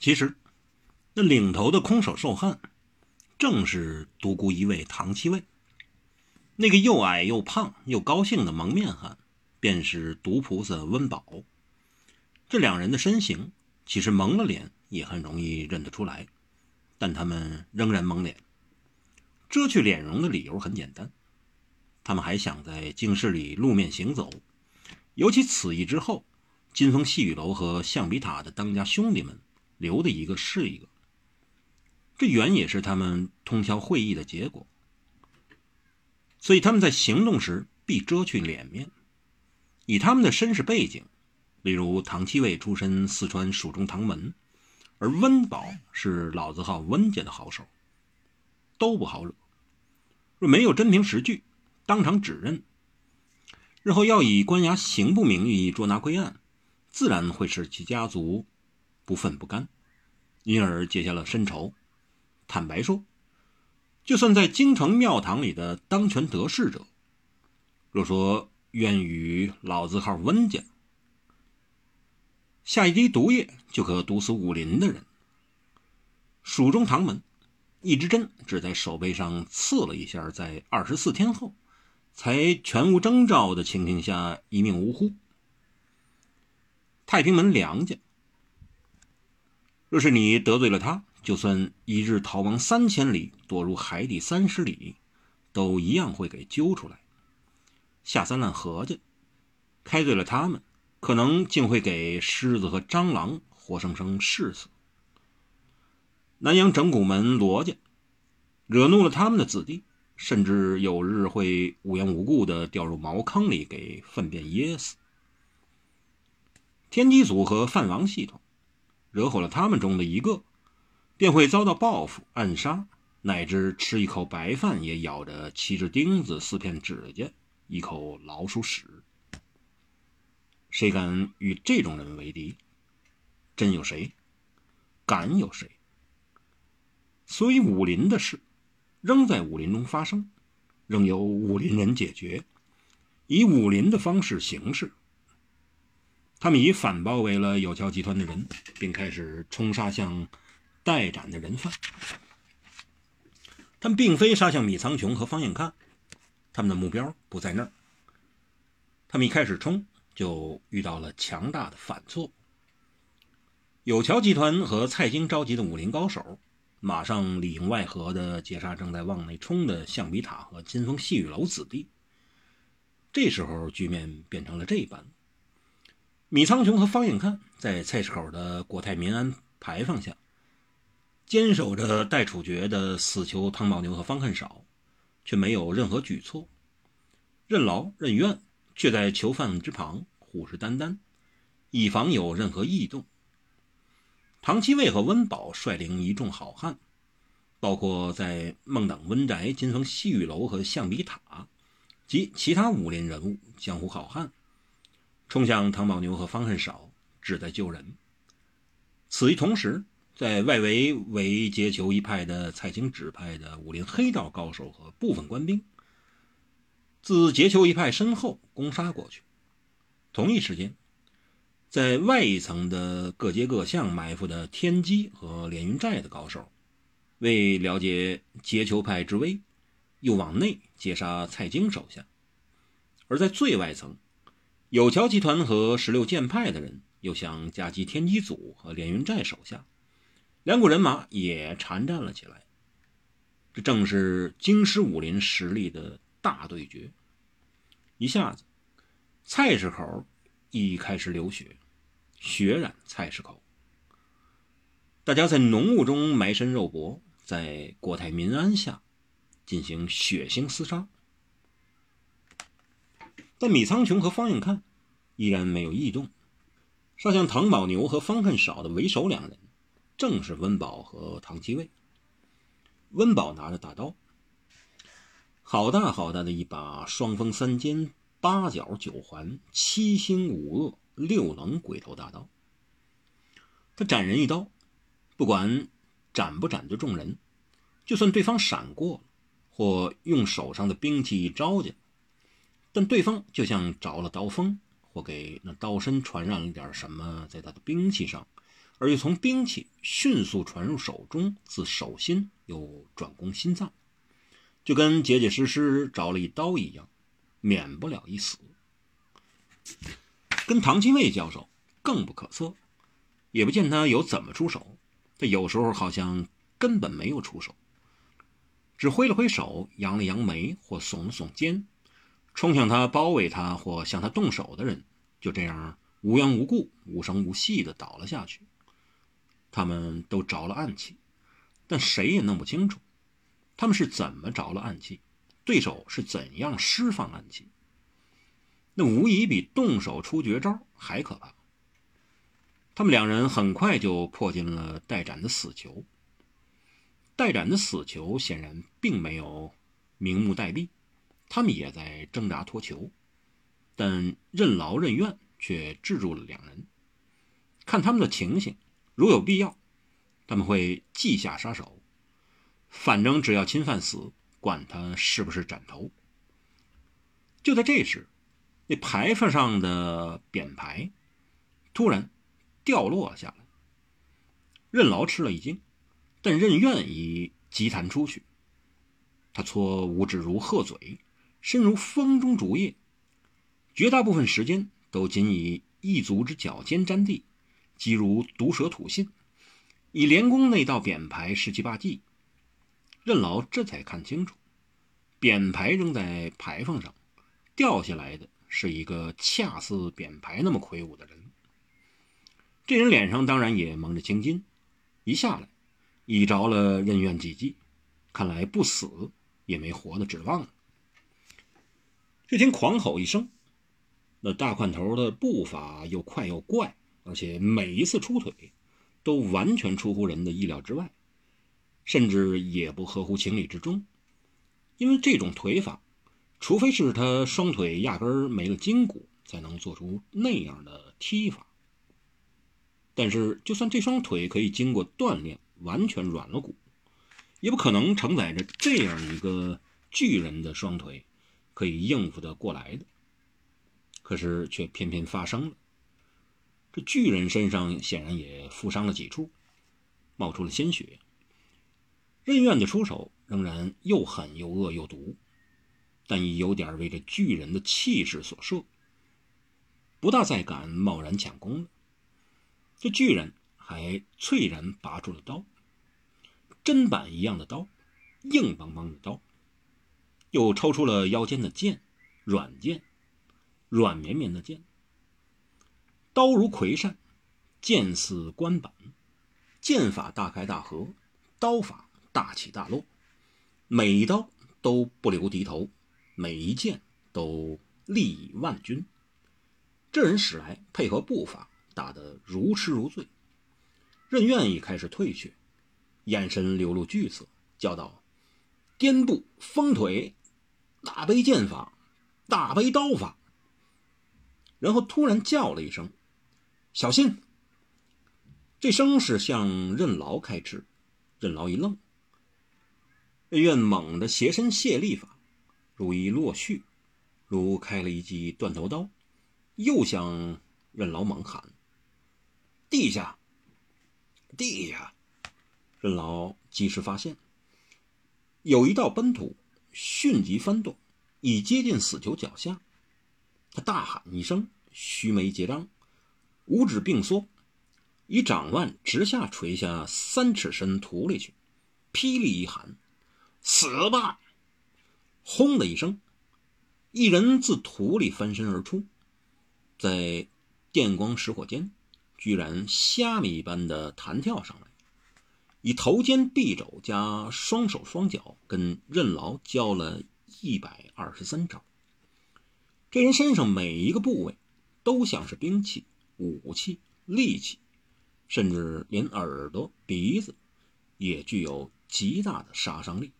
其实，那领头的空手受汉，正是独孤一味唐七卫。那个又矮又胖又高兴的蒙面汉，便是毒菩萨温宝。这两人的身形，其实蒙了脸也很容易认得出来，但他们仍然蒙脸。遮去脸容的理由很简单，他们还想在京市里露面行走。尤其此役之后，金风细雨楼和象鼻塔的当家兄弟们留的一个是一个，这原也是他们通宵会议的结果。所以他们在行动时必遮去脸面，以他们的身世背景，例如唐七卫出身四川蜀中唐门，而温宝是老字号温家的好手，都不好惹。若没有真凭实据，当场指认，日后要以官衙刑部名义捉拿归案，自然会使其家族不愤不甘，因而结下了深仇。坦白说。就算在京城庙堂里的当权得势者，若说愿与老字号温家下一滴毒液就可毒死武林的人，蜀中唐门一支针只在手背上刺了一下，在二十四天后，才全无征兆的情形下一命呜呼。太平门梁家，若是你得罪了他。就算一日逃亡三千里，躲入海底三十里，都一样会给揪出来。下三滥何家开罪了他们，可能竟会给狮子和蟑螂活生生试死。南阳整蛊门罗家惹怒了他们的子弟，甚至有日会无缘无故的掉入茅坑里给粪便噎死。天机组和范王系统惹火了他们中的一个。便会遭到报复、暗杀，乃至吃一口白饭也咬着七只钉子、四片指甲、一口老鼠屎。谁敢与这种人为敌？真有谁？敢有谁？所以武林的事，仍在武林中发生，仍由武林人解决，以武林的方式行事。他们已反包围了有桥集团的人，并开始冲杀向。待斩的人犯，他们并非杀向米仓琼和方应看，他们的目标不在那儿。他们一开始冲，就遇到了强大的反挫。有桥集团和蔡京召集的武林高手，马上里应外合的截杀正在往内冲的象鼻塔和金风细雨楼子弟。这时候，局面变成了这般：米仓琼和方应看在菜市口的国泰民安牌坊下。坚守着待处决的死囚汤宝牛和方恨少，却没有任何举措，任劳任怨，却在囚犯之旁虎视眈眈，以防有任何异动。唐七卫和温宝率领一众好汉，包括在孟党温宅、金风西雨楼和象鼻塔及其他武林人物、江湖好汉，冲向唐宝牛和方恨少，旨在救人。此一同时。在外围为劫囚一派的蔡京指派的武林黑道高手和部分官兵，自劫囚一派身后攻杀过去。同一时间，在外一层的各街各巷埋伏的天机和连云寨的高手，为了解劫囚派之危，又往内截杀蔡京手下；而在最外层，有桥集团和十六剑派的人又想夹击天机组和连云寨手下。两股人马也缠战了起来，这正是京师武林实力的大对决。一下子，菜市口已开始流血，血染菜市口。大家在浓雾中埋身肉搏，在国泰民安下进行血腥厮杀。但米仓琼和方应看依然没有异动，杀向唐宝牛和方恨少的为首两人。正是温宝和唐七卫。温宝拿着大刀，好大好大的一把双锋三尖、八角九环、七星五恶、六棱鬼头大刀。他斩人一刀，不管斩不斩得众人，就算对方闪过或用手上的兵器一招架，但对方就像着了刀锋，或给那刀身传染了点什么，在他的兵器上。而又从兵器迅速传入手中，自手心又转攻心脏，就跟结结实实着了一刀一样，免不了一死。跟唐金卫交手更不可测，也不见他有怎么出手，他有时候好像根本没有出手，只挥了挥手，扬了扬眉或耸了耸肩，冲向他、包围他或向他动手的人，就这样无缘无故、无声无息地倒了下去。他们都着了暗器，但谁也弄不清楚，他们是怎么着了暗器，对手是怎样释放暗器。那无疑比动手出绝招还可怕。他们两人很快就破进了戴斩的死囚。戴斩的死囚显然并没有明目待毙，他们也在挣扎脱囚，但任劳任怨却制住了两人。看他们的情形。如有必要，他们会记下杀手。反正只要侵犯死，管他是不是斩头。就在这时，那牌坊上的匾牌突然掉落了下来。任劳吃了一惊，但任怨已急弹出去。他搓五指如鹤嘴，身如风中竹叶，绝大部分时间都仅以一足之脚尖沾地。即如毒蛇吐信，以连攻那道匾牌十七八记。任劳这才看清楚，匾牌扔在牌坊上，掉下来的是一个恰似匾牌那么魁梧的人。这人脸上当然也蒙着青筋，一下来已着了任怨几记，看来不死也没活的指望了。只听狂吼一声，那大块头的步伐又快又怪。而且每一次出腿，都完全出乎人的意料之外，甚至也不合乎情理之中。因为这种腿法，除非是他双腿压根儿没了筋骨，才能做出那样的踢法。但是，就算这双腿可以经过锻炼完全软了骨，也不可能承载着这样一个巨人的双腿可以应付得过来的。可是，却偏偏发生了。这巨人身上显然也负伤了几处，冒出了鲜血。任怨的出手仍然又狠又恶又毒，但已有点为这巨人的气势所慑，不大再敢贸然抢攻了。这巨人还猝然拔出了刀，砧板一样的刀，硬邦邦的刀，又抽出了腰间的剑，软剑，软绵绵的剑。刀如葵扇，剑似关板，剑法大开大合，刀法大起大落，每一刀都不留敌头，每一剑都利以万钧。这人使来配合步伐，打得如痴如醉。任愿意开始退却，眼神流露惧色，叫道：“颠步风腿，大悲剑法，大悲刀法。”然后突然叫了一声。小心！这声是向任劳开斥，任劳一愣。任猛地斜身卸力法，如一落絮，如开了一记断头刀，又向任劳猛喊：“地下！地下！”任劳及时发现，有一道奔土迅即翻动，已接近死囚脚下。他大喊一声，须眉结张。五指并缩，以掌腕直下垂下三尺深土里去，霹雳一喊：“死吧！”轰的一声，一人自土里翻身而出，在电光石火间，居然虾米一般的弹跳上来，以头肩臂肘加双手双脚跟任劳交了一百二十三招。这人身上每一个部位都像是兵器。武器、利器，甚至连耳朵、鼻子，也具有极大的杀伤力。